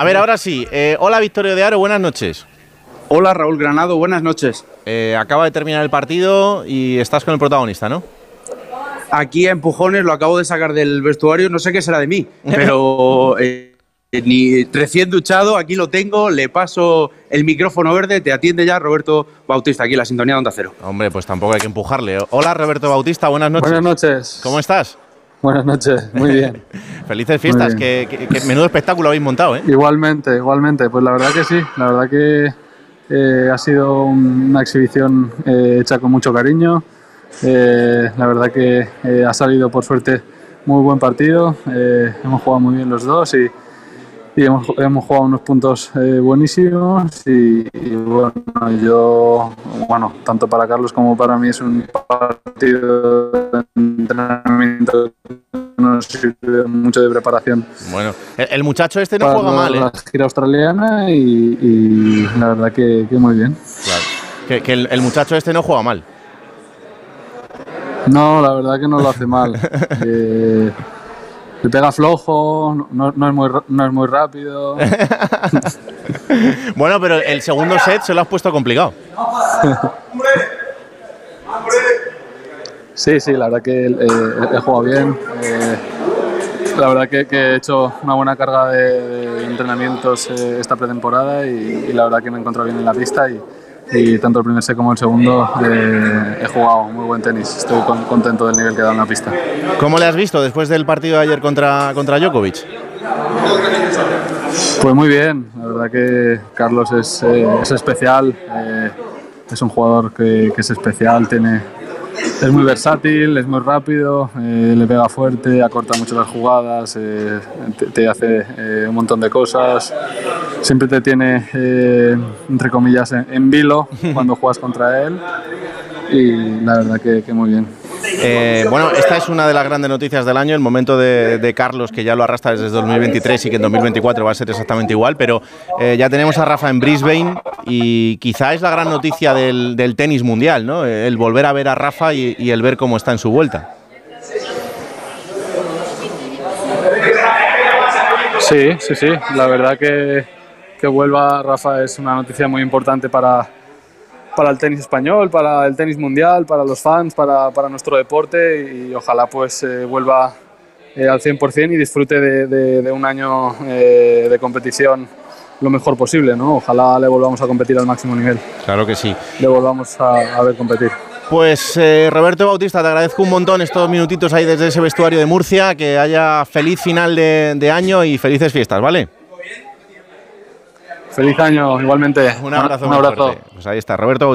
A ver, ahora sí. Eh, hola, Victorio de Aro, buenas noches. Hola, Raúl Granado, buenas noches. Eh, acaba de terminar el partido y estás con el protagonista, ¿no? Aquí a empujones lo acabo de sacar del vestuario, no sé qué será de mí, pero eh, ni recién duchado, aquí lo tengo, le paso el micrófono verde, te atiende ya Roberto Bautista, aquí en la sintonía de Onda Cero. Hombre, pues tampoco hay que empujarle. Hola, Roberto Bautista, buenas noches. Buenas noches. ¿Cómo estás? Buenas noches, muy bien. Felices fiestas, que, que- que menudo espectáculo habéis montado, ¿eh? Igualmente, igualmente. Pues la verdad que sí, la verdad que eh, ha sido un- una exhibición eh, hecha con mucho cariño. Eh, la verdad que ha salido por suerte muy buen partido. Hemos jugado muy bien los dos y, y hemos, hemos jugado unos puntos eh, buenísimos. Y, y bueno, yo, bueno, tanto para Carlos como para mí es un partido de entrenamiento que nos sirve mucho de preparación Bueno, el, el muchacho este no para juega mal, ¿eh? la gira australiana y, y la verdad que, que muy bien. Claro. Que, que el, el muchacho este no juega mal. No, la verdad que no lo hace mal. Eh, le pega flojo, no, no es, muy, no es muy rápido. Bueno, pero el segundo set se lo has puesto complicado. Sí, sí, la verdad que eh, he jugado bien. eh, la verdad que, que he hecho una buena carga de, de entrenamientos eh, esta pretemporada y, y la verdad que me he encontrado bien en la pista y, y tanto el primer set como el segundo eh, he jugado muy buen tenis. Estoy con- contento del nivel que dado en la pista. ¿Cómo le has visto después del partido de ayer contra, contra Djokovic? Pues muy bien, la verdad que Carlos es, eh, es especial, eh, es un jugador que, que es especial, tiene, es muy versátil, es muy rápido, eh, le pega fuerte, acorta mucho las jugadas, eh, te, te hace eh, un montón de cosas, siempre te tiene, eh, entre comillas, en, en vilo cuando juegas contra él y la verdad que, que muy bien. Eh, bueno, esta es una de las grandes noticias del año, el momento de, Carlos, que ya lo arrastra desde 2023 y que en 2024 va a ser exactamente igual, pero eh, ya tenemos a Rafa en Brisbane y quizá es la gran noticia del, del tenis mundial, ¿no? El volver a ver a Rafa y, y el ver cómo está en su vuelta. Sí, sí, sí. La verdad que, que vuelva Rafa es una noticia muy importante para, para el tenis español, para el tenis mundial, para los fans, para, para nuestro deporte y ojalá pues eh, vuelva eh, al 100% y disfrute de, de- de un año eh, de competición lo mejor posible, ¿no? Ojalá le volvamos a competir al máximo nivel, Claro que sí. le volvamos a, a ver competir. Pues eh, Roberto Bautista, te agradezco un montón estos minutitos ahí desde ese vestuario de Murcia, que haya feliz final de, de año y felices fiestas, ¿vale? Feliz año, igualmente. Un abrazo. Un muy abrazo. fuerte. Pues ahí está, Roberto